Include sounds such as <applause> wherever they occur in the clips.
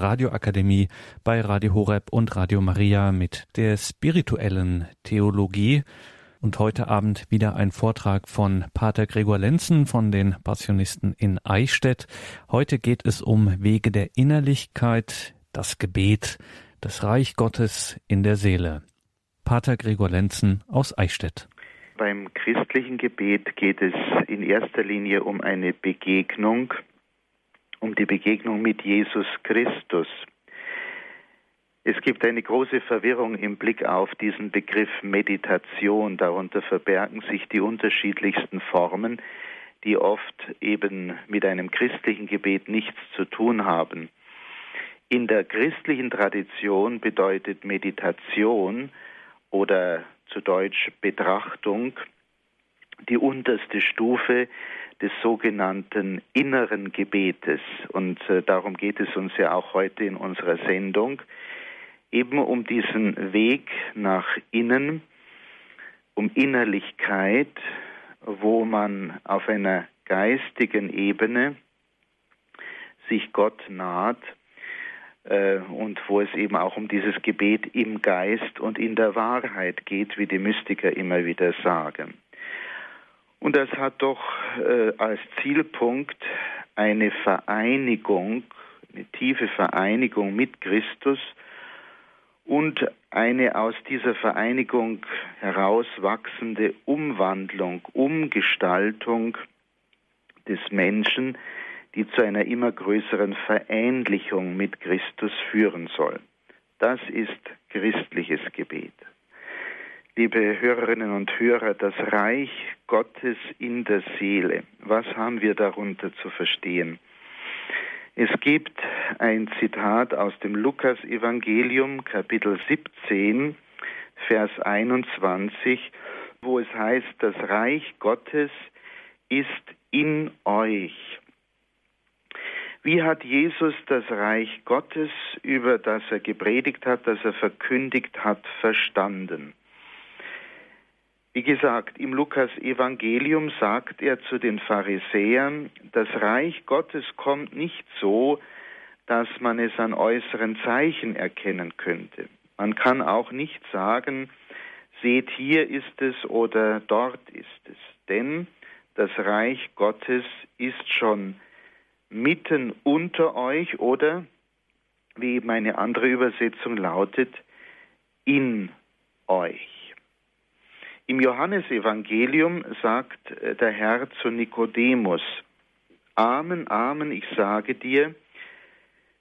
Radioakademie bei Radio Horeb und Radio Maria mit der spirituellen Theologie. Und heute Abend wieder ein Vortrag von Pater Gregor Lenzen von den Passionisten in Eichstätt. Heute geht es um Wege der Innerlichkeit, das Gebet, das Reich Gottes in der Seele. Pater Gregor Lenzen aus Eichstätt. Beim christlichen Gebet geht es in erster Linie um eine Begegnung, um die Begegnung mit Jesus Christus. Es gibt eine große Verwirrung im Blick auf diesen Begriff Meditation. Darunter verbergen sich die unterschiedlichsten Formen, die oft eben mit einem christlichen Gebet nichts zu tun haben. In der christlichen Tradition bedeutet Meditation oder zu Deutsch Betrachtung die unterste Stufe des sogenannten inneren Gebetes. Und äh, darum geht es uns ja auch heute in unserer Sendung eben um diesen Weg nach innen, um Innerlichkeit, wo man auf einer geistigen Ebene sich Gott naht äh, und wo es eben auch um dieses Gebet im Geist und in der Wahrheit geht, wie die Mystiker immer wieder sagen. Und das hat doch äh, als Zielpunkt eine Vereinigung, eine tiefe Vereinigung mit Christus, und eine aus dieser Vereinigung herauswachsende Umwandlung, Umgestaltung des Menschen, die zu einer immer größeren Verähnlichung mit Christus führen soll. Das ist christliches Gebet. Liebe Hörerinnen und Hörer, das Reich Gottes in der Seele, was haben wir darunter zu verstehen? Es gibt ein Zitat aus dem Lukas-Evangelium, Kapitel 17, Vers 21, wo es heißt, das Reich Gottes ist in euch. Wie hat Jesus das Reich Gottes, über das er gepredigt hat, das er verkündigt hat, verstanden? Wie gesagt, im Lukas Evangelium sagt er zu den Pharisäern, das Reich Gottes kommt nicht so, dass man es an äußeren Zeichen erkennen könnte. Man kann auch nicht sagen, seht hier ist es oder dort ist es. Denn das Reich Gottes ist schon mitten unter euch oder, wie eben eine andere Übersetzung lautet, in euch. Im Johannesevangelium sagt äh, der Herr zu Nikodemus, Amen, Amen, ich sage dir,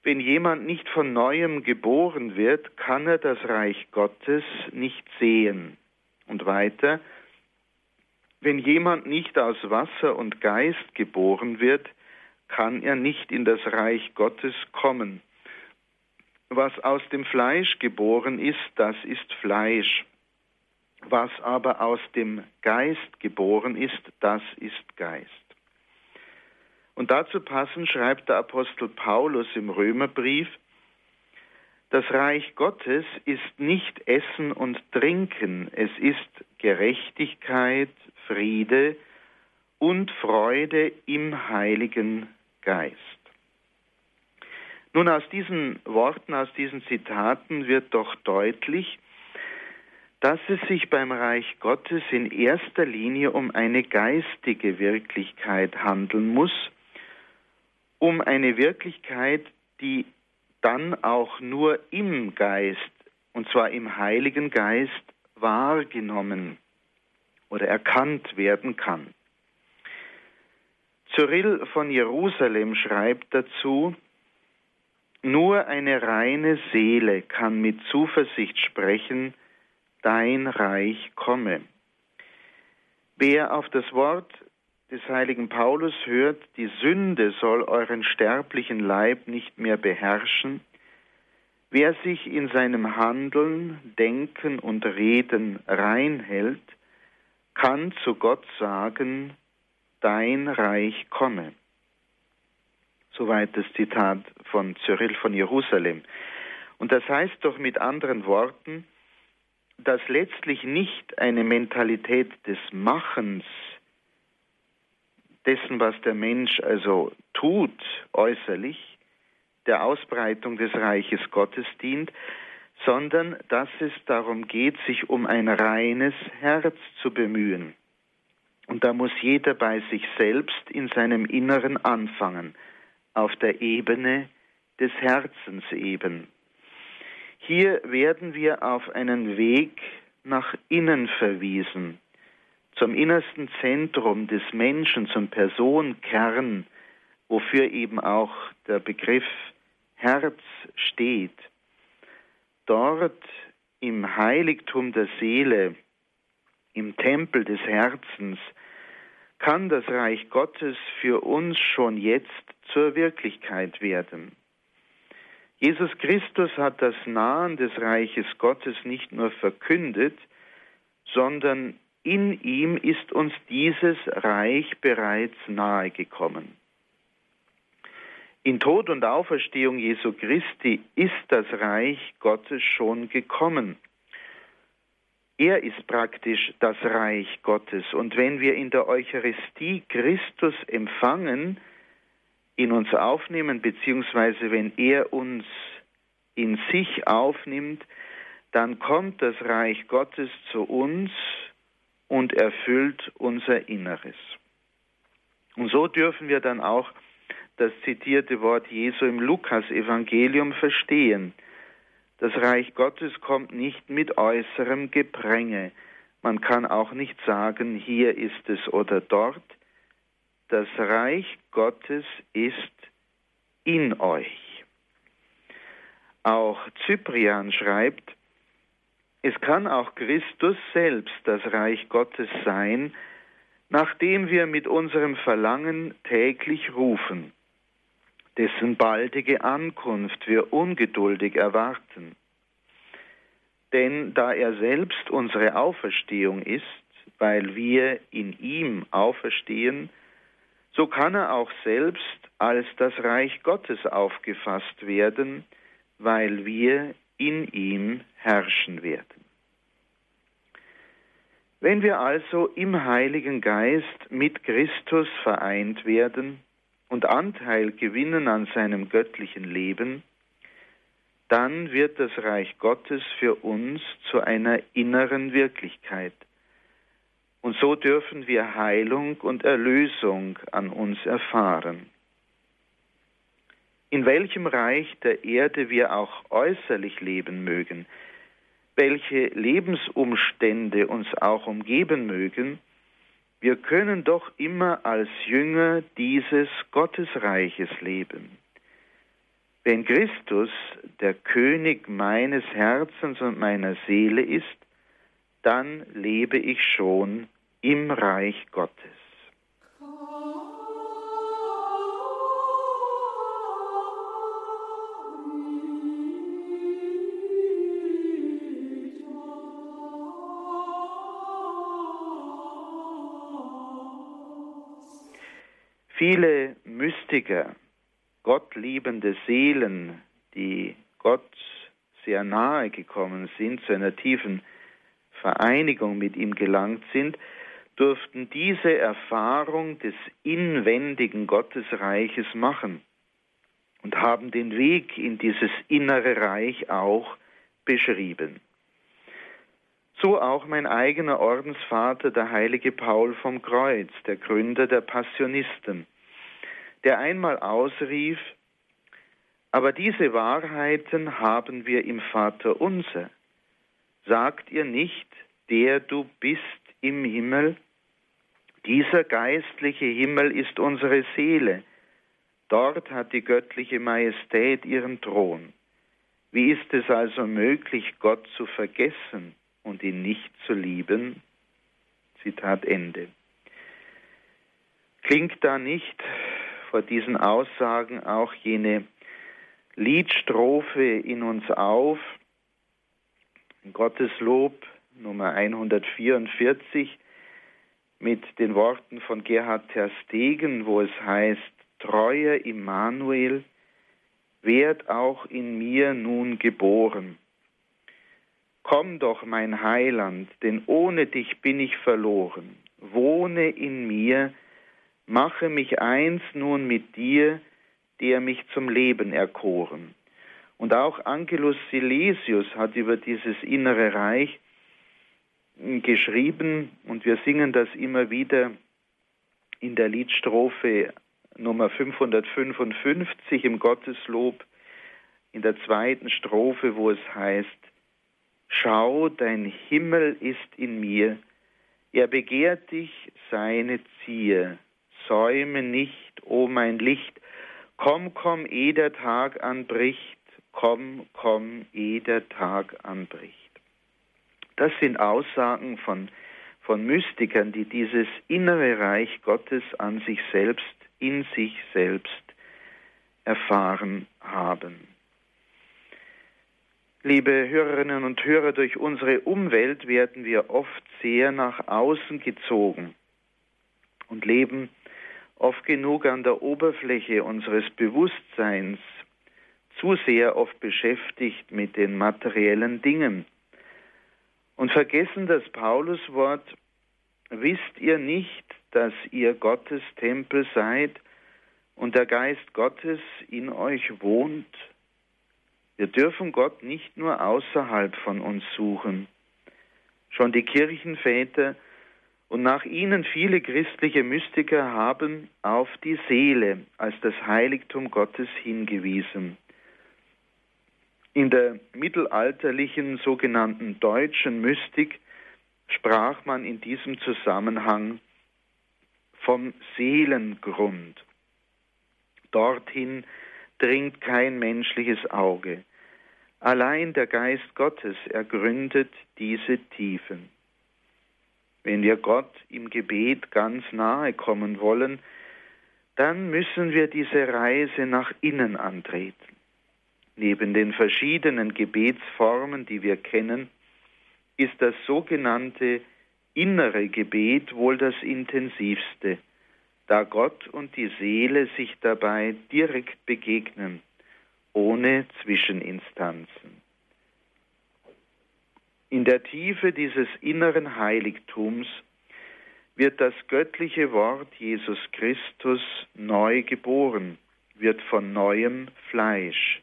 wenn jemand nicht von neuem geboren wird, kann er das Reich Gottes nicht sehen. Und weiter, wenn jemand nicht aus Wasser und Geist geboren wird, kann er nicht in das Reich Gottes kommen. Was aus dem Fleisch geboren ist, das ist Fleisch. Was aber aus dem Geist geboren ist, das ist Geist. Und dazu passend schreibt der Apostel Paulus im Römerbrief, das Reich Gottes ist nicht Essen und Trinken, es ist Gerechtigkeit, Friede und Freude im Heiligen Geist. Nun aus diesen Worten, aus diesen Zitaten wird doch deutlich, dass es sich beim Reich Gottes in erster Linie um eine geistige Wirklichkeit handeln muss, um eine Wirklichkeit, die dann auch nur im Geist, und zwar im Heiligen Geist, wahrgenommen oder erkannt werden kann. Cyril von Jerusalem schreibt dazu, nur eine reine Seele kann mit Zuversicht sprechen, dein Reich komme. Wer auf das Wort des heiligen Paulus hört, die Sünde soll euren sterblichen Leib nicht mehr beherrschen, wer sich in seinem Handeln, Denken und Reden reinhält, kann zu Gott sagen, dein Reich komme. Soweit das Zitat von Cyril von Jerusalem. Und das heißt doch mit anderen Worten, dass letztlich nicht eine Mentalität des Machens, dessen, was der Mensch also tut äußerlich, der Ausbreitung des Reiches Gottes dient, sondern dass es darum geht, sich um ein reines Herz zu bemühen. Und da muss jeder bei sich selbst in seinem Inneren anfangen, auf der Ebene des Herzens eben. Hier werden wir auf einen Weg nach innen verwiesen, zum innersten Zentrum des Menschen, zum Personenkern, wofür eben auch der Begriff Herz steht. Dort im Heiligtum der Seele, im Tempel des Herzens, kann das Reich Gottes für uns schon jetzt zur Wirklichkeit werden. Jesus Christus hat das Nahen des Reiches Gottes nicht nur verkündet, sondern in ihm ist uns dieses Reich bereits nahegekommen. In Tod und Auferstehung Jesu Christi ist das Reich Gottes schon gekommen. Er ist praktisch das Reich Gottes. Und wenn wir in der Eucharistie Christus empfangen, in uns aufnehmen, beziehungsweise wenn er uns in sich aufnimmt, dann kommt das Reich Gottes zu uns und erfüllt unser Inneres. Und so dürfen wir dann auch das zitierte Wort Jesu im Lukas-Evangelium verstehen. Das Reich Gottes kommt nicht mit äußerem Gepränge. Man kann auch nicht sagen, hier ist es oder dort, das Reich Gottes ist in euch. Auch Cyprian schreibt, es kann auch Christus selbst das Reich Gottes sein, nachdem wir mit unserem Verlangen täglich rufen, dessen baldige Ankunft wir ungeduldig erwarten. Denn da er selbst unsere Auferstehung ist, weil wir in ihm auferstehen, so kann er auch selbst als das Reich Gottes aufgefasst werden, weil wir in ihm herrschen werden. Wenn wir also im Heiligen Geist mit Christus vereint werden und Anteil gewinnen an seinem göttlichen Leben, dann wird das Reich Gottes für uns zu einer inneren Wirklichkeit. Und so dürfen wir Heilung und Erlösung an uns erfahren. In welchem Reich der Erde wir auch äußerlich leben mögen, welche Lebensumstände uns auch umgeben mögen, wir können doch immer als Jünger dieses Gottesreiches leben. Wenn Christus der König meines Herzens und meiner Seele ist, dann lebe ich schon im Reich Gottes. Viele Mystiker, gottliebende Seelen, die Gott sehr nahe gekommen sind, zu einer tiefen Vereinigung mit ihm gelangt sind, durften diese Erfahrung des inwendigen Gottesreiches machen und haben den Weg in dieses innere Reich auch beschrieben. So auch mein eigener Ordensvater, der heilige Paul vom Kreuz, der Gründer der Passionisten, der einmal ausrief, aber diese Wahrheiten haben wir im Vater unser sagt ihr nicht, der du bist im Himmel? Dieser geistliche Himmel ist unsere Seele. Dort hat die göttliche Majestät ihren Thron. Wie ist es also möglich, Gott zu vergessen und ihn nicht zu lieben? Zitat Ende. Klingt da nicht vor diesen Aussagen auch jene Liedstrophe in uns auf, Gotteslob Nummer 144 mit den Worten von Gerhard Terstegen, wo es heißt, treuer Immanuel, werd auch in mir nun geboren. Komm doch, mein Heiland, denn ohne dich bin ich verloren. Wohne in mir, mache mich eins nun mit dir, der mich zum Leben erkoren. Und auch Angelus Silesius hat über dieses innere Reich geschrieben. Und wir singen das immer wieder in der Liedstrophe Nummer 555 im Gotteslob in der zweiten Strophe, wo es heißt, Schau, dein Himmel ist in mir, er begehrt dich, seine Zier, säume nicht, o mein Licht, komm, komm, eh der Tag anbricht, komm, komm, eh der Tag anbricht. Das sind Aussagen von, von Mystikern, die dieses innere Reich Gottes an sich selbst, in sich selbst erfahren haben. Liebe Hörerinnen und Hörer, durch unsere Umwelt werden wir oft sehr nach außen gezogen und leben oft genug an der Oberfläche unseres Bewusstseins, zu sehr oft beschäftigt mit den materiellen Dingen und vergessen das Pauluswort, wisst ihr nicht, dass ihr Gottes Tempel seid und der Geist Gottes in euch wohnt? Wir dürfen Gott nicht nur außerhalb von uns suchen. Schon die Kirchenväter und nach ihnen viele christliche Mystiker haben auf die Seele als das Heiligtum Gottes hingewiesen. In der mittelalterlichen sogenannten deutschen Mystik sprach man in diesem Zusammenhang vom Seelengrund. Dorthin dringt kein menschliches Auge. Allein der Geist Gottes ergründet diese Tiefen. Wenn wir Gott im Gebet ganz nahe kommen wollen, dann müssen wir diese Reise nach innen antreten. Neben den verschiedenen Gebetsformen, die wir kennen, ist das sogenannte innere Gebet wohl das intensivste, da Gott und die Seele sich dabei direkt begegnen ohne Zwischeninstanzen. In der Tiefe dieses inneren Heiligtums wird das göttliche Wort Jesus Christus neu geboren, wird von neuem Fleisch.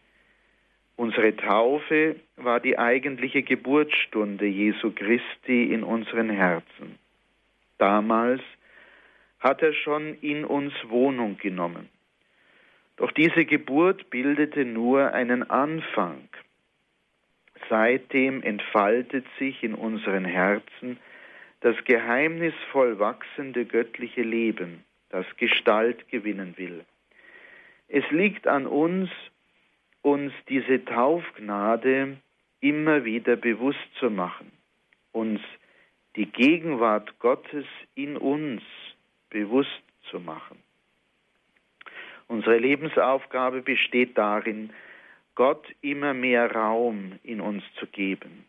Unsere Taufe war die eigentliche Geburtsstunde Jesu Christi in unseren Herzen. Damals hat er schon in uns Wohnung genommen. Doch diese Geburt bildete nur einen Anfang. Seitdem entfaltet sich in unseren Herzen das geheimnisvoll wachsende göttliche Leben, das Gestalt gewinnen will. Es liegt an uns, uns diese Taufgnade immer wieder bewusst zu machen, uns die Gegenwart Gottes in uns bewusst zu machen. Unsere Lebensaufgabe besteht darin, Gott immer mehr Raum in uns zu geben.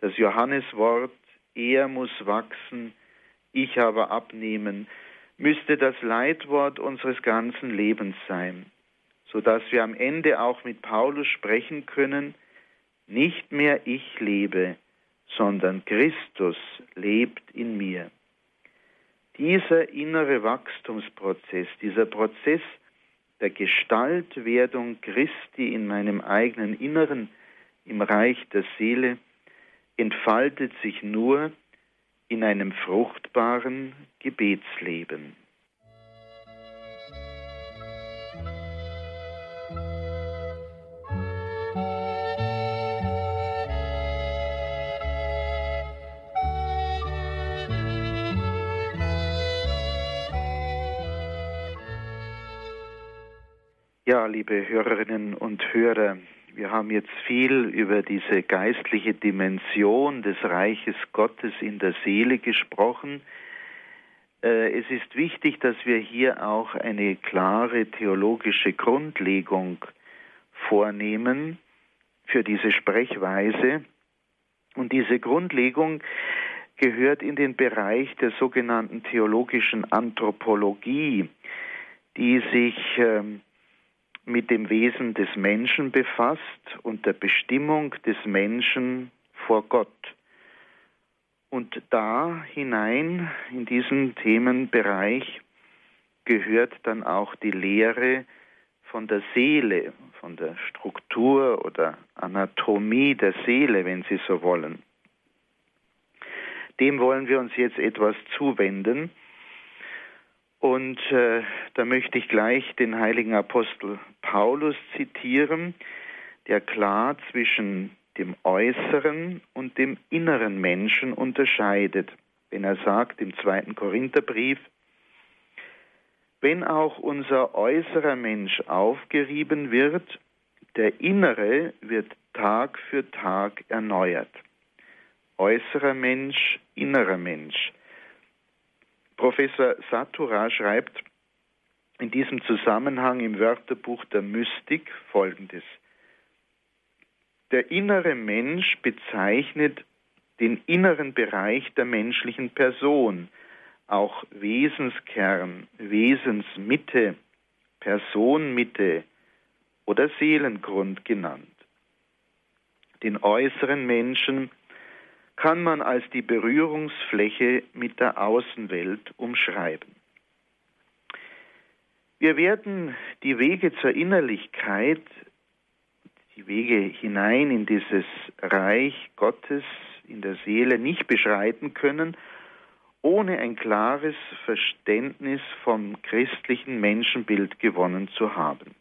Das Johanneswort, er muss wachsen, ich aber abnehmen, müsste das Leitwort unseres ganzen Lebens sein, so dass wir am Ende auch mit Paulus sprechen können, nicht mehr ich lebe, sondern Christus lebt in mir. Dieser innere Wachstumsprozess, dieser Prozess der Gestaltwerdung Christi in meinem eigenen Inneren, im Reich der Seele, entfaltet sich nur in einem fruchtbaren Gebetsleben. Ja, liebe Hörerinnen und Hörer, wir haben jetzt viel über diese geistliche Dimension des Reiches Gottes in der Seele gesprochen. Äh, es ist wichtig, dass wir hier auch eine klare theologische Grundlegung vornehmen für diese Sprechweise. Und diese Grundlegung gehört in den Bereich der sogenannten theologischen Anthropologie, die sich ähm, mit dem Wesen des Menschen befasst und der Bestimmung des Menschen vor Gott. Und da hinein in diesen Themenbereich gehört dann auch die Lehre von der Seele, von der Struktur oder Anatomie der Seele, wenn Sie so wollen. Dem wollen wir uns jetzt etwas zuwenden. Und äh, da möchte ich gleich den heiligen Apostel Paulus zitieren, der klar zwischen dem äußeren und dem inneren Menschen unterscheidet, wenn er sagt im zweiten Korintherbrief, wenn auch unser äußerer Mensch aufgerieben wird, der innere wird Tag für Tag erneuert. Äußerer Mensch, innerer Mensch. Professor Satura schreibt in diesem Zusammenhang im Wörterbuch der Mystik Folgendes. Der innere Mensch bezeichnet den inneren Bereich der menschlichen Person, auch Wesenskern, Wesensmitte, Personmitte oder Seelengrund genannt. Den äußeren Menschen kann man als die Berührungsfläche mit der Außenwelt umschreiben. Wir werden die Wege zur Innerlichkeit, die Wege hinein in dieses Reich Gottes in der Seele nicht beschreiten können, ohne ein klares Verständnis vom christlichen Menschenbild gewonnen zu haben.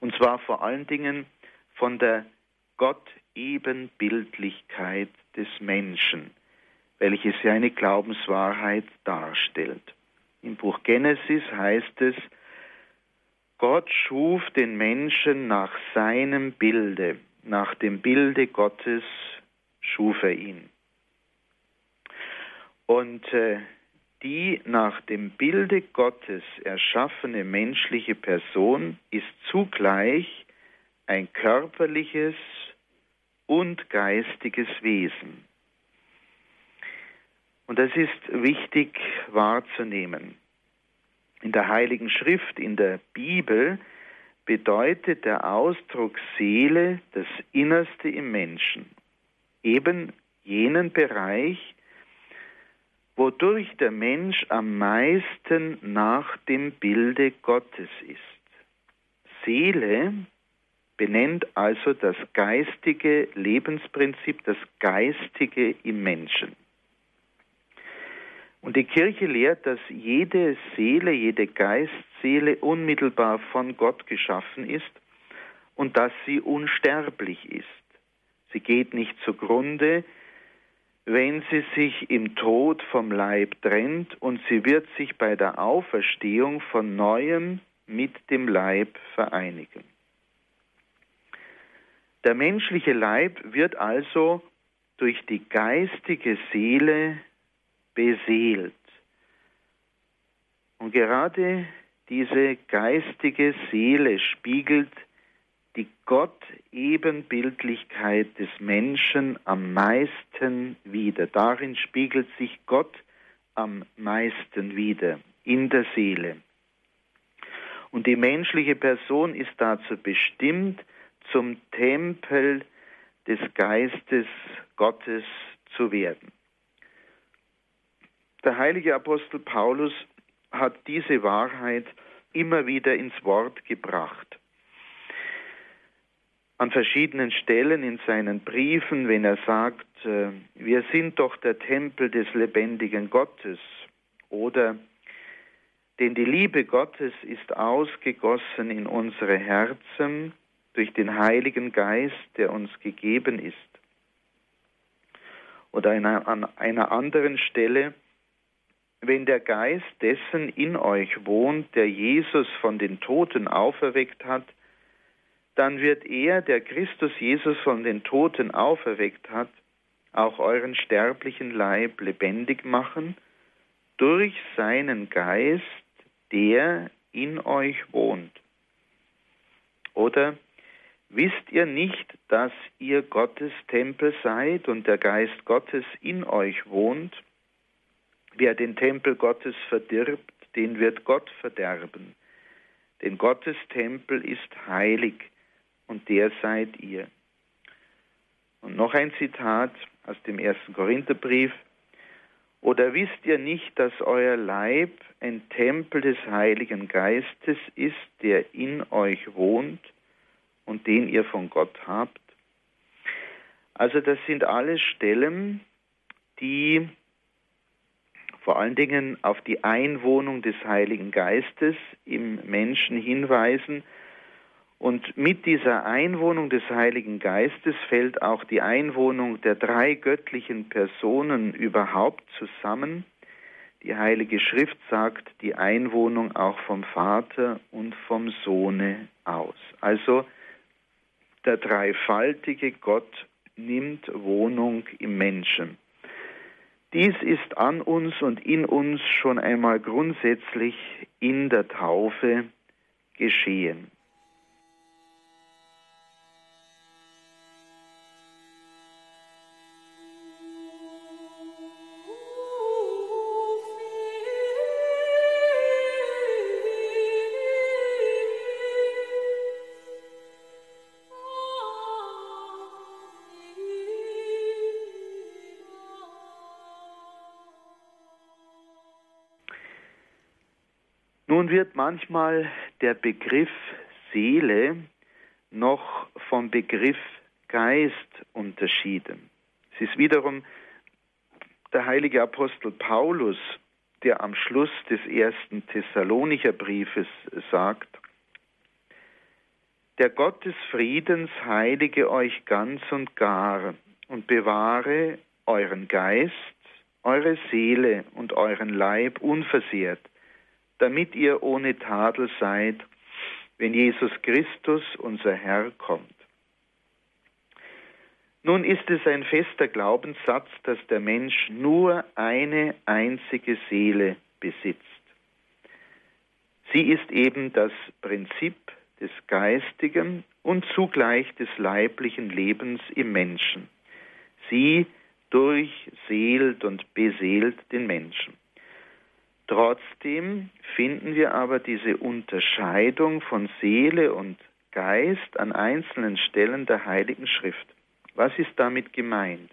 Und zwar vor allen Dingen von der Gott-Ebenbildlichkeit des Menschen, welches ja eine Glaubenswahrheit darstellt. Im Buch Genesis heißt es, Gott schuf den Menschen nach seinem Bilde, nach dem Bilde Gottes schuf er ihn. Und äh, die nach dem Bilde Gottes erschaffene menschliche Person ist zugleich ein körperliches und geistiges Wesen. Und das ist wichtig wahrzunehmen. In der Heiligen Schrift, in der Bibel, bedeutet der Ausdruck Seele das Innerste im Menschen, eben jenen Bereich, wodurch der Mensch am meisten nach dem Bilde Gottes ist. Seele benennt also das geistige Lebensprinzip, das Geistige im Menschen. Und die Kirche lehrt, dass jede Seele, jede Geistseele unmittelbar von Gott geschaffen ist und dass sie unsterblich ist. Sie geht nicht zugrunde, wenn sie sich im Tod vom Leib trennt und sie wird sich bei der Auferstehung von neuem mit dem Leib vereinigen. Der menschliche Leib wird also durch die geistige Seele beseelt. Und gerade diese geistige Seele spiegelt die Gott-Ebenbildlichkeit des Menschen am meisten wider. Darin spiegelt sich Gott am meisten wider, in der Seele. Und die menschliche Person ist dazu bestimmt, zum Tempel des Geistes Gottes zu werden. Der heilige Apostel Paulus hat diese Wahrheit immer wieder ins Wort gebracht an verschiedenen Stellen in seinen Briefen, wenn er sagt, äh, wir sind doch der Tempel des lebendigen Gottes oder denn die Liebe Gottes ist ausgegossen in unsere Herzen durch den Heiligen Geist, der uns gegeben ist. Oder an einer anderen Stelle, wenn der Geist dessen in euch wohnt, der Jesus von den Toten auferweckt hat, dann wird er, der Christus Jesus von den Toten auferweckt hat, auch euren sterblichen Leib lebendig machen durch seinen Geist, der in euch wohnt. Oder wisst ihr nicht, dass ihr Gottes Tempel seid und der Geist Gottes in euch wohnt? Wer den Tempel Gottes verdirbt, den wird Gott verderben. Denn Gottes Tempel ist heilig und der seid ihr. Und noch ein Zitat aus dem ersten Korintherbrief. Oder wisst ihr nicht, dass euer Leib ein Tempel des Heiligen Geistes ist, der in euch wohnt und den ihr von Gott habt? Also das sind alles Stellen, die vor allen Dingen auf die Einwohnung des Heiligen Geistes im Menschen hinweisen. Und mit dieser Einwohnung des Heiligen Geistes fällt auch die Einwohnung der drei göttlichen Personen überhaupt zusammen. Die Heilige Schrift sagt die Einwohnung auch vom Vater und vom Sohne aus. Also der dreifaltige Gott nimmt Wohnung im Menschen. Dies ist an uns und in uns schon einmal grundsätzlich in der Taufe geschehen. Nun wird manchmal der Begriff Seele noch vom Begriff Geist unterschieden. Es ist wiederum der heilige Apostel Paulus, der am Schluss des ersten Thessalonicher Briefes sagt, der Gott des Friedens heilige euch ganz und gar und bewahre euren Geist, eure Seele und euren Leib unversehrt damit ihr ohne Tadel seid, wenn Jesus Christus, unser Herr, kommt. Nun ist es ein fester Glaubenssatz, dass der Mensch nur eine einzige Seele besitzt. Sie ist eben das Prinzip des geistigen und zugleich des leiblichen Lebens im Menschen. Sie durchseelt und beseelt den Menschen. Trotzdem finden wir aber diese Unterscheidung von Seele und Geist an einzelnen Stellen der Heiligen Schrift. Was ist damit gemeint?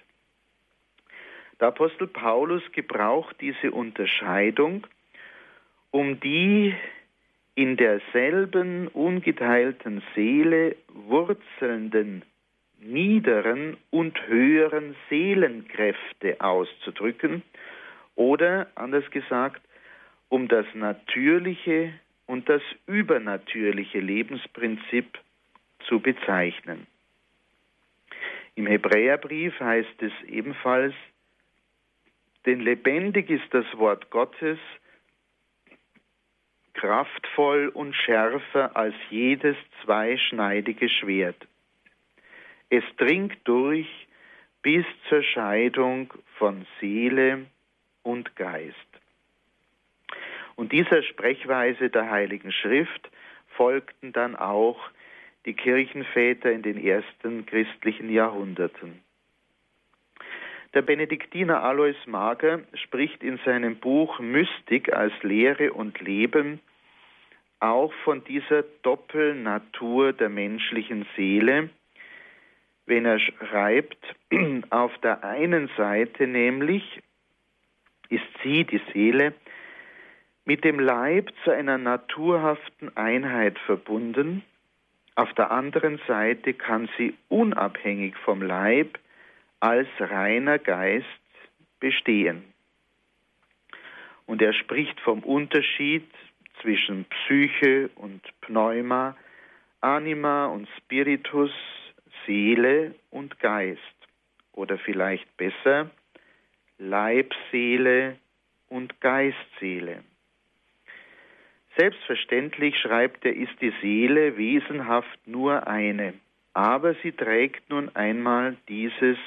Der Apostel Paulus gebraucht diese Unterscheidung, um die in derselben ungeteilten Seele wurzelnden niederen und höheren Seelenkräfte auszudrücken oder anders gesagt, um das natürliche und das übernatürliche Lebensprinzip zu bezeichnen. Im Hebräerbrief heißt es ebenfalls, denn lebendig ist das Wort Gottes, kraftvoll und schärfer als jedes zweischneidige Schwert. Es dringt durch bis zur Scheidung von Seele und Geist. Und dieser Sprechweise der Heiligen Schrift folgten dann auch die Kirchenväter in den ersten christlichen Jahrhunderten. Der Benediktiner Alois Mager spricht in seinem Buch Mystik als Lehre und Leben auch von dieser Doppelnatur der menschlichen Seele, wenn er schreibt, <clears throat> auf der einen Seite nämlich ist sie, die Seele, mit dem Leib zu einer naturhaften Einheit verbunden, auf der anderen Seite kann sie unabhängig vom Leib als reiner Geist bestehen. Und er spricht vom Unterschied zwischen Psyche und Pneuma, Anima und Spiritus, Seele und Geist. Oder vielleicht besser, Leibseele und Geistseele. Selbstverständlich, schreibt er, ist die Seele wesenhaft nur eine, aber sie trägt nun einmal dieses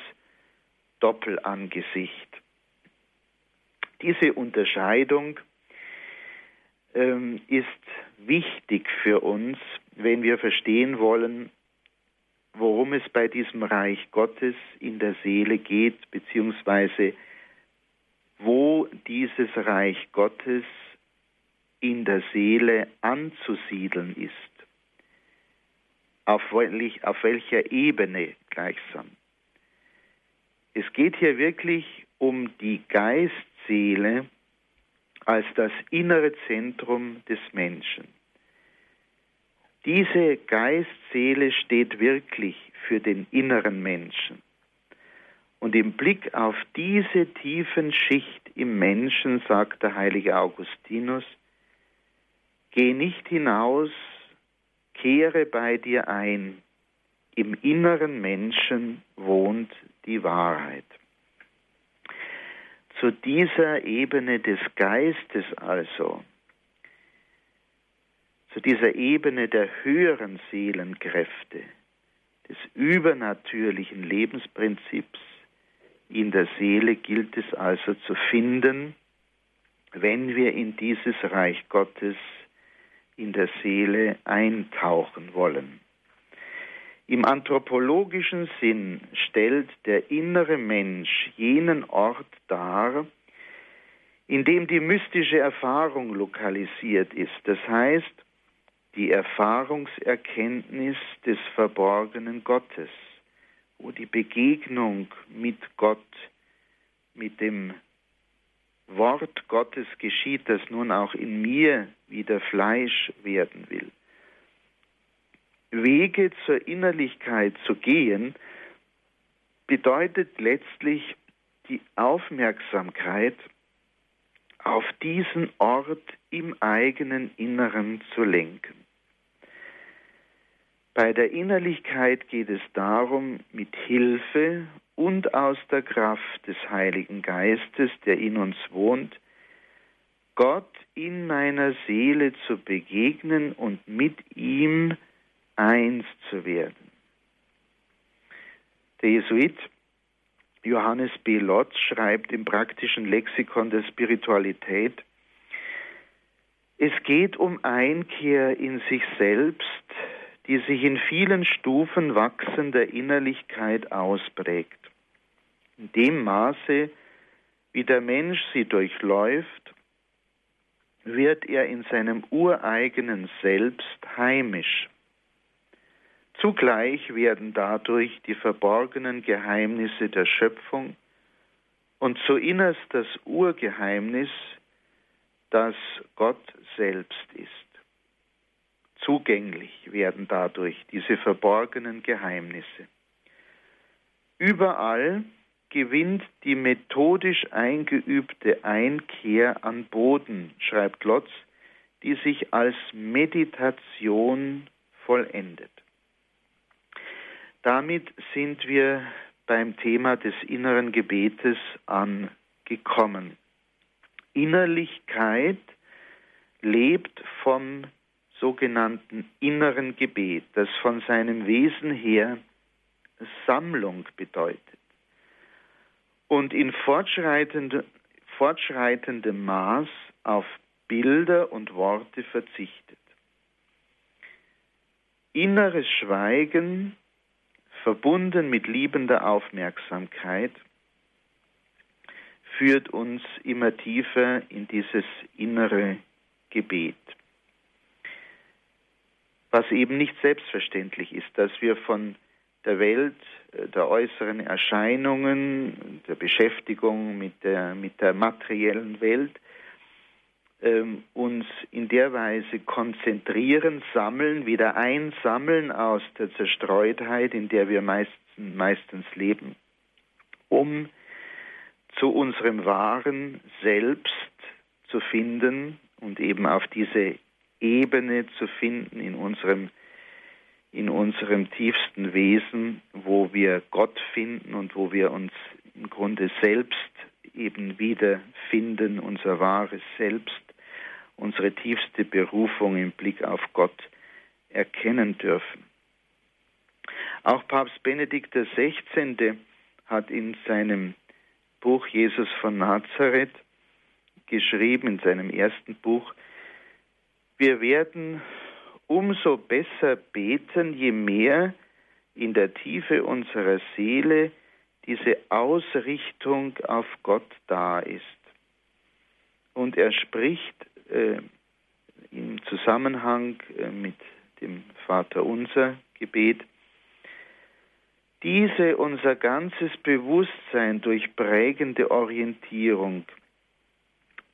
Doppelangesicht. Diese Unterscheidung ähm, ist wichtig für uns, wenn wir verstehen wollen, worum es bei diesem Reich Gottes in der Seele geht, beziehungsweise wo dieses Reich Gottes in der Seele anzusiedeln ist. Auf, welcher Ebene gleichsam. Es geht hier wirklich um die Seele als das innere Zentrum des Menschen. Diese Geist-Seele steht wirklich für den inneren Menschen. Und im Blick auf diese tiefen Schicht im Menschen, sagt der heilige Augustinus, geh nicht hinaus, kehre bei dir ein, im inneren Menschen wohnt die Wahrheit. Zu dieser Ebene des Geistes also, zu dieser Ebene der höheren Seelenkräfte, des übernatürlichen Lebensprinzips in der Seele gilt es also zu finden, wenn wir in dieses Reich Gottes in der Seele eintauchen wollen. Im anthropologischen Sinn stellt der innere Mensch jenen Ort dar, in dem die mystische Erfahrung lokalisiert ist, das heißt die Erfahrungserkenntnis des verborgenen Gottes, wo die Begegnung mit Gott, mit dem Wort Gottes geschieht, das nun auch in mir wieder Fleisch werden will. Wege zur Innerlichkeit zu gehen, bedeutet letztlich die Aufmerksamkeit auf diesen Ort im eigenen Inneren zu lenken. Bei der Innerlichkeit geht es darum, mit Hilfe und aus der Kraft des Heiligen Geistes, der in uns wohnt, Gott in meiner Seele zu begegnen und mit ihm eins zu werden. Der Jesuit Johannes B. Lotz schreibt im praktischen Lexikon der Spiritualität, es geht um Einkehr in sich selbst, die sich in vielen Stufen wachsender Innerlichkeit ausprägt. In dem Maße, wie der Mensch sie durchläuft, wird er in seinem ureigenen Selbst heimisch. Zugleich werden dadurch die verborgenen Geheimnisse der Schöpfung und zu innerst das Urgeheimnis, das Gott selbst ist. Zugänglich werden dadurch diese verborgenen Geheimnisse. Überall gewinnt die methodisch eingeübte Einkehr an Boden, schreibt Lotz, die sich als Meditation vollendet. Damit sind wir beim Thema des inneren Gebetes angekommen. Innerlichkeit lebt vom sogenannten inneren Gebet, das von seinem Wesen her Sammlung bedeutet und in fortschreitende, fortschreitendem Maß auf Bilder und Worte verzichtet. Inneres Schweigen verbunden mit liebender Aufmerksamkeit, führt uns immer tiefer in dieses innere Gebet. Was eben nicht selbstverständlich ist, dass wir von der Welt, äh, der äußeren Erscheinungen, der Beschäftigung mit der, mit der materiellen Welt ähm, uns in der Weise konzentrieren, sammeln, wieder einsammeln aus der Zerstreutheit, in der wir meistens, meistens leben, um zu unserem wahren Selbst zu finden und eben auf diese Ebene zu finden in unserem, in unserem tiefsten Wesen, wo wir Gott finden und wo wir uns im Grunde selbst eben wieder finden, unser wahres Selbst unsere tiefste Berufung im Blick auf Gott erkennen dürfen. Auch Papst Benedikt XVI. hat in seinem Buch Jesus von Nazareth geschrieben, in seinem ersten Buch, wir werden umso besser beten, je mehr in der Tiefe unserer Seele diese Ausrichtung auf Gott da ist. Und er spricht äh, im Zusammenhang äh, mit dem Vaterunser Gebet, diese unser ganzes Bewusstsein durch prägende Orientierung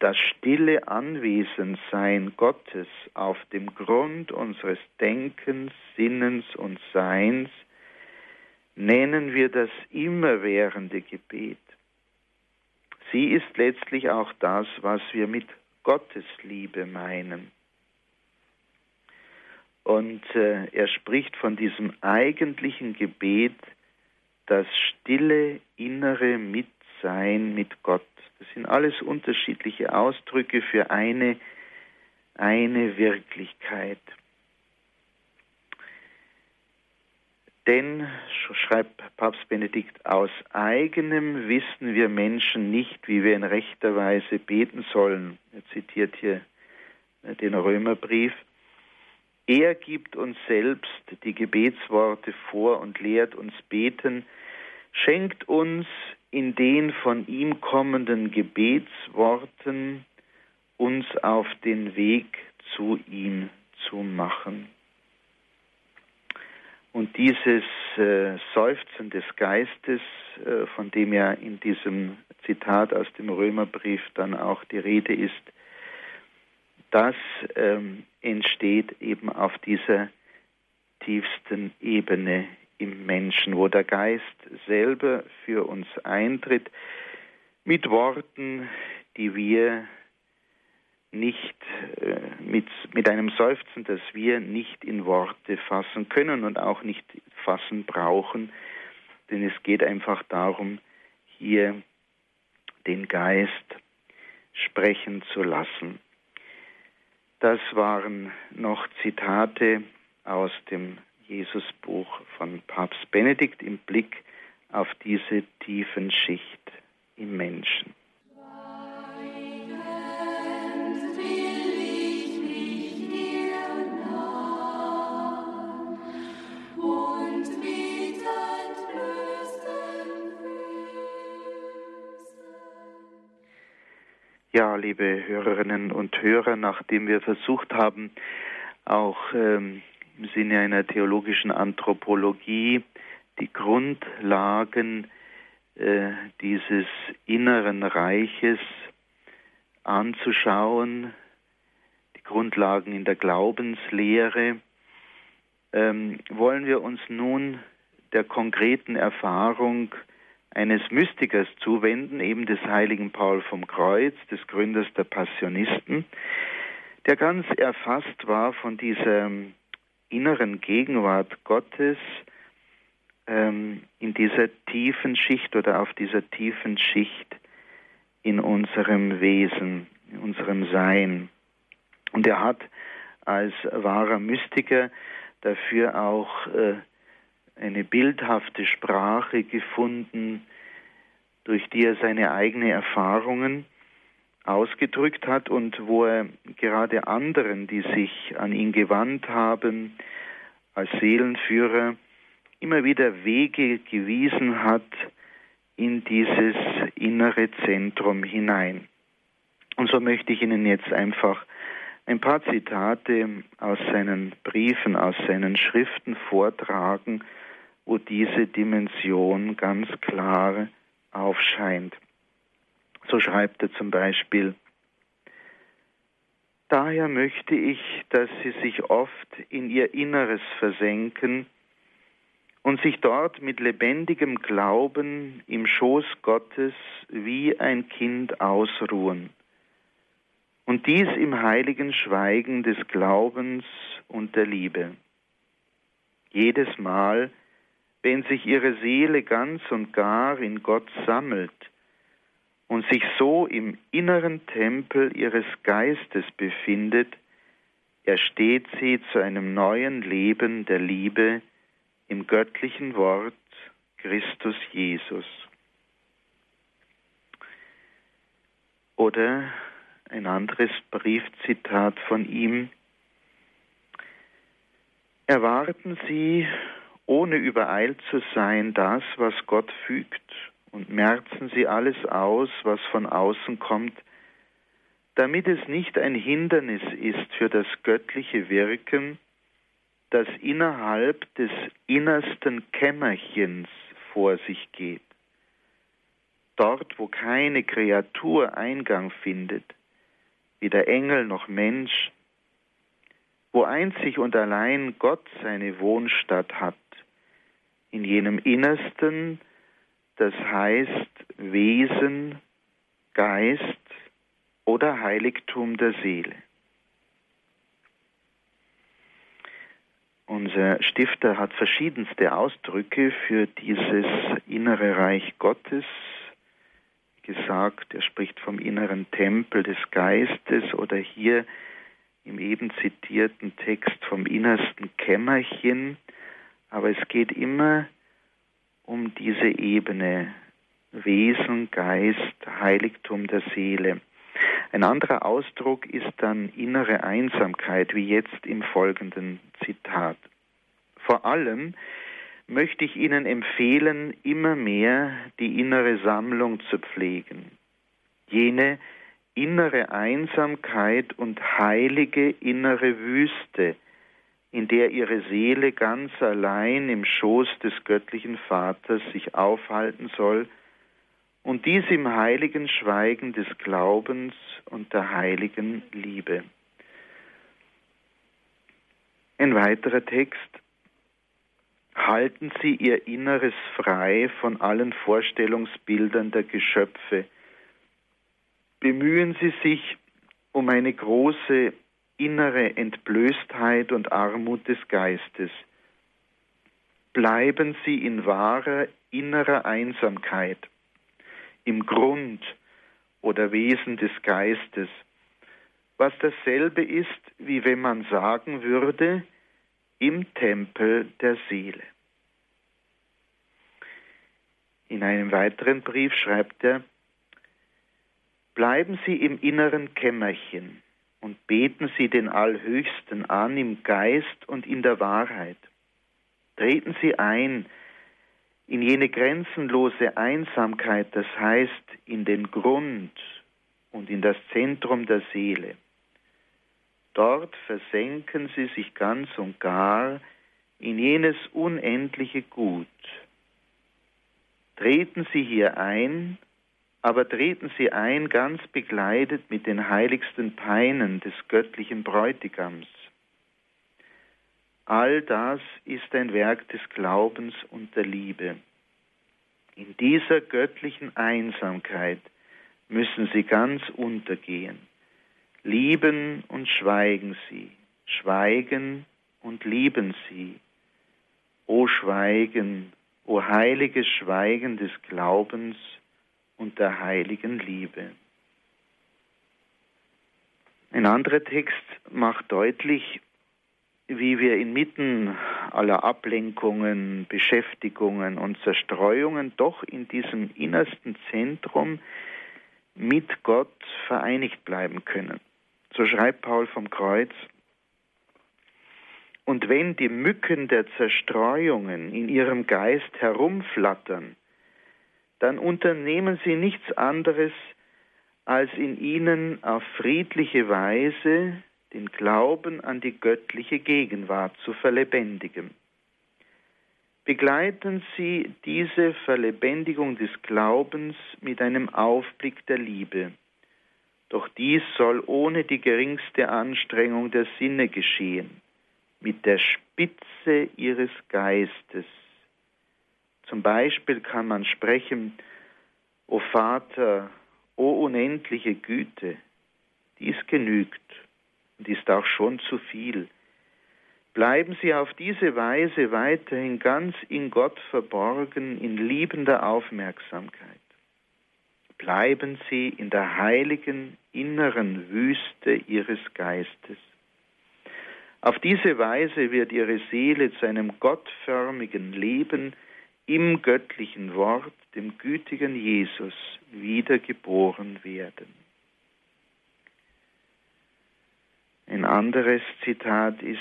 das stille Anwesensein Gottes auf dem Grund unseres Denkens, Sinnens und Seins, nennen wir das immerwährende Gebet. Sie ist letztlich auch das, was wir mit Gottes Liebe meinen. Und äh, er spricht von diesem eigentlichen Gebet, das stille innere Mitsein mit Gott. Das sind alles unterschiedliche Ausdrücke für eine, eine Wirklichkeit. Denn, schreibt Papst Benedikt, aus eigenem wissen wir Menschen nicht, wie wir in rechter Weise beten sollen. Er zitiert hier den Römerbrief. Er gibt uns selbst die Gebetsworte vor und lehrt uns beten, schenkt uns in den von ihm kommenden Gebetsworten uns auf den Weg zu ihm zu machen. Und dieses äh, Seufzen des Geistes, äh, von dem ja in diesem Zitat aus dem Römerbrief dann auch die Rede ist, das ähm, entsteht eben auf dieser tiefsten Ebene im Menschen, wo der Geist selber für uns eintritt, mit Worten, die wir nicht, äh, mit, mit einem Seufzen, das wir nicht in Worte fassen können und auch nicht fassen brauchen, denn es geht einfach darum, hier den Geist sprechen zu lassen. Das waren noch Zitate aus dem Jesusbuch von Papst Benedikt im Blick auf diese tiefen Schicht im Menschen. Ja, liebe Hörerinnen und Hörer, nachdem wir versucht haben, auch ähm, im Sinne einer theologischen Anthropologie die Grundlagen äh, dieses inneren Reiches anzuschauen, die Grundlagen in der Glaubenslehre, ähm, wollen wir uns nun der konkreten Erfahrung eines Mystikers zuwenden, eben des heiligen Paul vom Kreuz, des Gründers der Passionisten, der ganz erfasst war von dieser inneren Gegenwart Gottes ähm, in dieser tiefen Schicht oder auf dieser tiefen Schicht in unserem Wesen, in unserem Sein. Und er hat als wahrer Mystiker dafür auch äh, eine bildhafte Sprache gefunden, durch die er seine eigenen Erfahrungen ausgedrückt hat und wo er gerade anderen, die sich an ihn gewandt haben, als Seelenführer, immer wieder Wege gewiesen hat in dieses innere Zentrum hinein. Und so möchte ich Ihnen jetzt einfach ein paar Zitate aus seinen Briefen, aus seinen Schriften vortragen, wo diese Dimension ganz klar aufscheint. So schreibt er zum Beispiel, Daher möchte ich, dass sie sich oft in ihr Inneres versenken und sich dort mit lebendigem Glauben im Schoß Gottes wie ein Kind ausruhen. Und dies im heiligen Schweigen des Glaubens und der Liebe. Jedes Mal, wenn sich ihre Seele ganz und gar in Gott sammelt, und sich so im inneren Tempel ihres Geistes befindet, ersteht sie zu einem neuen Leben der Liebe im göttlichen Wort Christus Jesus. Oder ein anderes Briefzitat von ihm. Erwarten Sie, ohne übereilt zu sein, das, was Gott fügt und merzen Sie alles aus, was von außen kommt, damit es nicht ein Hindernis ist für das göttliche Wirken, das innerhalb des innersten Kämmerchens vor sich geht. Dort, wo keine Kreatur Eingang findet, weder Engel noch Mensch, wo einzig und allein Gott seine Wohnstatt hat, in jenem Innersten, das heißt Wesen, Geist oder Heiligtum der Seele. Unser Stifter hat verschiedenste Ausdrücke für dieses innere Reich Gottes gesagt. Er spricht vom inneren Tempel des Geistes oder hier im eben zitierten Text vom innersten Kämmerchen. Aber es geht immer um diese Ebene Wesen, Geist, Heiligtum der Seele. Ein anderer Ausdruck ist dann innere Einsamkeit, wie jetzt im folgenden Zitat. Vor allem möchte ich Ihnen empfehlen, immer mehr die innere Sammlung zu pflegen. Jene innere Einsamkeit und heilige innere Wüste, in der Ihre Seele ganz allein im Schoß des göttlichen Vaters sich aufhalten soll, und dies im heiligen Schweigen des Glaubens und der heiligen Liebe. Ein weiterer Text. Halten Sie Ihr Inneres frei von allen Vorstellungsbildern der Geschöpfe. Bemühen Sie sich um eine große innere Entblößtheit und Armut des Geistes. Bleiben Sie in wahrer innerer Einsamkeit im Grund oder Wesen des Geistes, was dasselbe ist, wie wenn man sagen würde, im Tempel der Seele. In einem weiteren Brief schreibt er, Bleiben Sie im inneren Kämmerchen und beten Sie den Allhöchsten an im Geist und in der Wahrheit. Treten Sie ein in jene grenzenlose Einsamkeit, das heißt in den Grund und in das Zentrum der Seele. Dort versenken sie sich ganz und gar in jenes unendliche Gut. Treten Sie hier ein, aber treten Sie ein ganz begleitet mit den heiligsten Peinen des göttlichen Bräutigams. All das ist ein Werk des Glaubens und der Liebe. In dieser göttlichen Einsamkeit müssen sie ganz untergehen. Lieben und schweigen sie, schweigen und lieben sie. O Schweigen, o heiliges Schweigen des Glaubens und der heiligen Liebe. Ein anderer Text macht deutlich, wie wir inmitten aller Ablenkungen, Beschäftigungen und Zerstreuungen doch in diesem innersten Zentrum mit Gott vereinigt bleiben können. So schreibt Paul vom Kreuz, und wenn die Mücken der Zerstreuungen in ihrem Geist herumflattern, dann unternehmen sie nichts anderes, als in ihnen auf friedliche Weise den Glauben an die göttliche Gegenwart zu verlebendigen. Begleiten Sie diese Verlebendigung des Glaubens mit einem Aufblick der Liebe. Doch dies soll ohne die geringste Anstrengung der Sinne geschehen, mit der Spitze Ihres Geistes. Zum Beispiel kann man sprechen, O Vater, o unendliche Güte, dies genügt und ist auch schon zu viel. Bleiben Sie auf diese Weise weiterhin ganz in Gott verborgen, in liebender Aufmerksamkeit. Bleiben Sie in der heiligen inneren Wüste Ihres Geistes. Auf diese Weise wird Ihre Seele zu einem gottförmigen Leben im göttlichen Wort, dem gütigen Jesus, wiedergeboren werden. Ein anderes Zitat ist,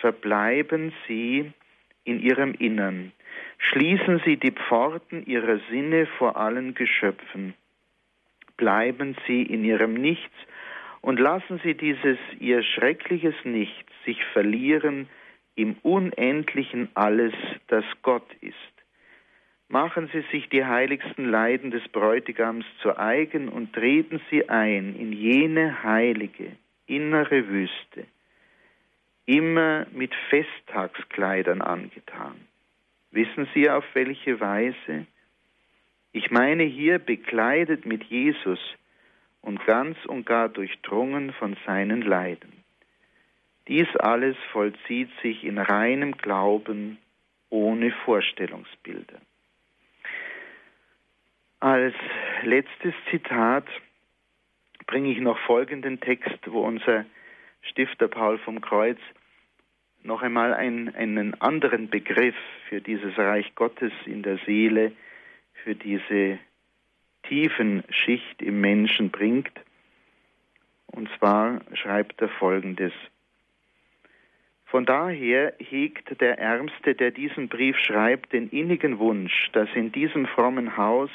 verbleiben Sie in Ihrem Innern, schließen Sie die Pforten Ihrer Sinne vor allen Geschöpfen, bleiben Sie in Ihrem Nichts und lassen Sie dieses Ihr schreckliches Nichts sich verlieren im unendlichen Alles, das Gott ist. Machen Sie sich die heiligsten Leiden des Bräutigams zu eigen und treten Sie ein in jene heilige, innere Wüste, immer mit Festtagskleidern angetan. Wissen Sie auf welche Weise? Ich meine hier bekleidet mit Jesus und ganz und gar durchdrungen von seinen Leiden. Dies alles vollzieht sich in reinem Glauben ohne Vorstellungsbilder. Als letztes Zitat bringe ich noch folgenden Text, wo unser Stifter Paul vom Kreuz noch einmal ein, einen anderen Begriff für dieses Reich Gottes in der Seele, für diese tiefen Schicht im Menschen bringt. Und zwar schreibt er folgendes. Von daher hegt der Ärmste, der diesen Brief schreibt, den innigen Wunsch, dass in diesem frommen Haus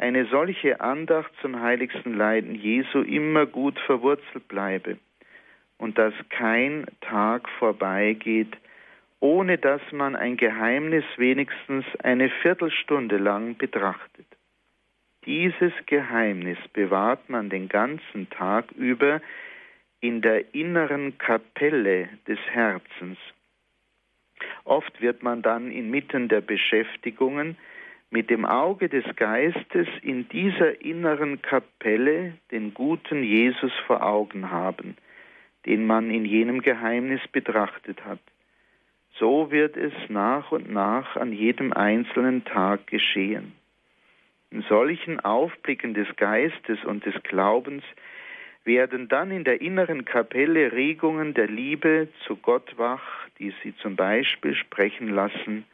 eine solche Andacht zum heiligsten Leiden Jesu immer gut verwurzelt bleibe und dass kein Tag vorbeigeht, ohne dass man ein Geheimnis wenigstens eine Viertelstunde lang betrachtet. Dieses Geheimnis bewahrt man den ganzen Tag über in der inneren Kapelle des Herzens. Oft wird man dann inmitten der Beschäftigungen mit dem Auge des Geistes in dieser inneren Kapelle den guten Jesus vor Augen haben, den man in jenem Geheimnis betrachtet hat. So wird es nach und nach an jedem einzelnen Tag geschehen. In solchen Aufblicken des Geistes und des Glaubens werden dann in der inneren Kapelle Regungen der Liebe zu Gott wach, die sie zum Beispiel sprechen lassen,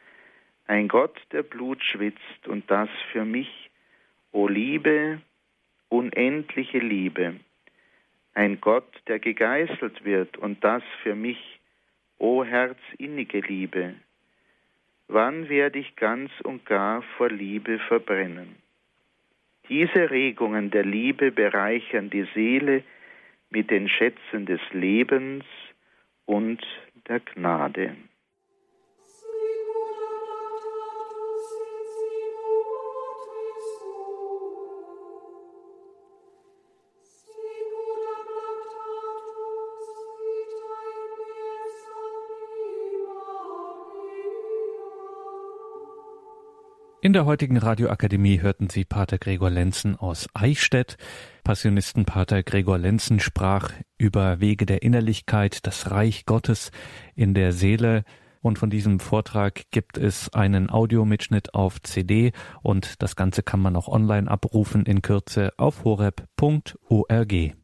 ein Gott, der Blut schwitzt und das für mich, o Liebe, unendliche Liebe, ein Gott, der gegeißelt wird und das für mich, o Herz innige Liebe, wann werde ich ganz und gar vor Liebe verbrennen? Diese Regungen der Liebe bereichern die Seele mit den Schätzen des Lebens und der Gnade. In der heutigen Radioakademie hörten Sie Pater Gregor Lenzen aus Eichstätt. Passionistenpater Gregor Lenzen sprach über Wege der Innerlichkeit, das Reich Gottes in der Seele. Und von diesem Vortrag gibt es einen Audiomitschnitt auf CD und das Ganze kann man auch online abrufen in Kürze auf horeb.org.